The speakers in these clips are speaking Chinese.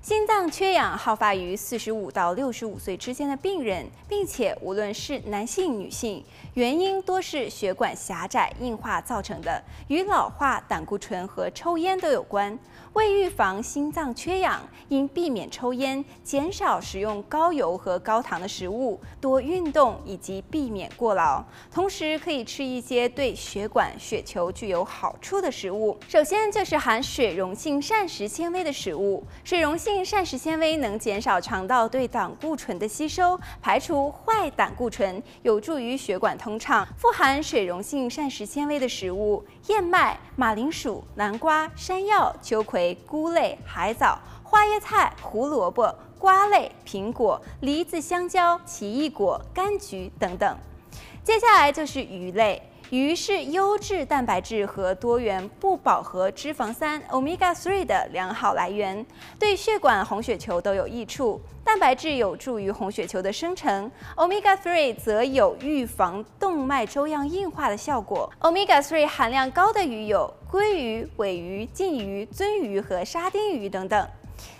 心脏缺氧好发于四十五到六十五岁之间的病人，并且无论是男性、女性，原因多是血管狭窄、硬化造成的，与老化、胆固醇和抽烟都有关。为预防心脏缺氧，应避免抽烟，减少食用高油和高糖的食物，多运动以及避免过劳。同时，可以吃一些对血管、血球具有好处的食物。首先就是含水溶性膳食纤维的食物，水溶性膳食纤维能减少肠道对胆固醇的吸收，排除坏胆固醇，有助于血管通畅。富含水溶性膳食纤维的食物：燕麦、马铃薯、南瓜、山药、秋葵。菇类、海藻、花椰菜、胡萝卜、瓜类、苹果、梨子、香蕉、奇异果、柑橘等等。接下来就是鱼类，鱼是优质蛋白质和多元不饱和脂肪酸 （Omega-3） 的良好来源，对血管、红血球都有益处。蛋白质有助于红血球的生成，Omega-3 则有预防动脉粥样硬化的效果。Omega-3 含量高的鱼有鲑鱼、尾鱼、鲫鱼、鳟鱼和沙丁鱼等等。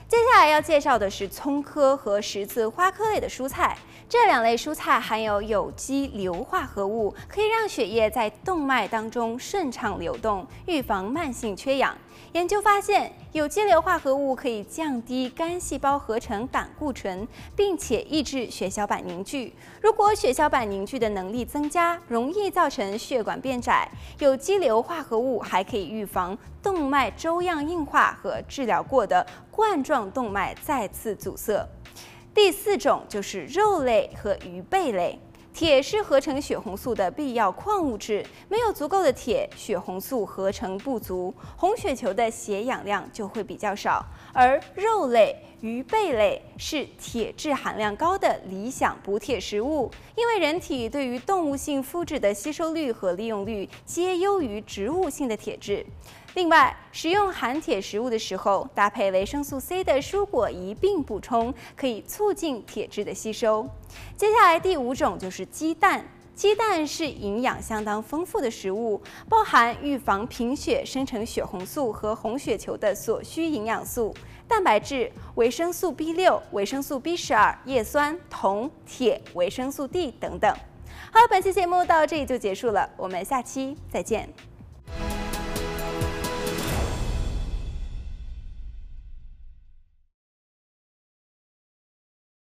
接下来要介绍的是葱科和十字花科类的蔬菜，这两类蔬菜含有有机硫化合物，可以让血液在动脉当中顺畅流动，预防慢性缺氧。研究发现，有机硫化合物可以降低肝细胞合成胆固醇，并且抑制血小板凝聚。如果血小板凝聚的能力增加，容易造成血管变窄。有机硫化合物还可以预防动脉粥样硬化和治疗过的冠状动脉再次阻塞。第四种就是肉类和鱼贝类。铁是合成血红素的必要矿物质，没有足够的铁，血红素合成不足，红血球的血氧量就会比较少。而肉类、鱼贝类是铁质含量高的理想补铁食物，因为人体对于动物性麸质的吸收率和利用率皆优于植物性的铁质。另外，食用含铁食物的时候，搭配维生素 C 的蔬果一并补充，可以促进铁质的吸收。接下来第五种就是鸡蛋，鸡蛋是营养相当丰富的食物，包含预防贫血、生成血红素和红血球的所需营养素、蛋白质、维生素 B 六、维生素 B 十二、叶酸、铜、铁、维生素 D 等等。好了，本期节目到这里就结束了，我们下期再见。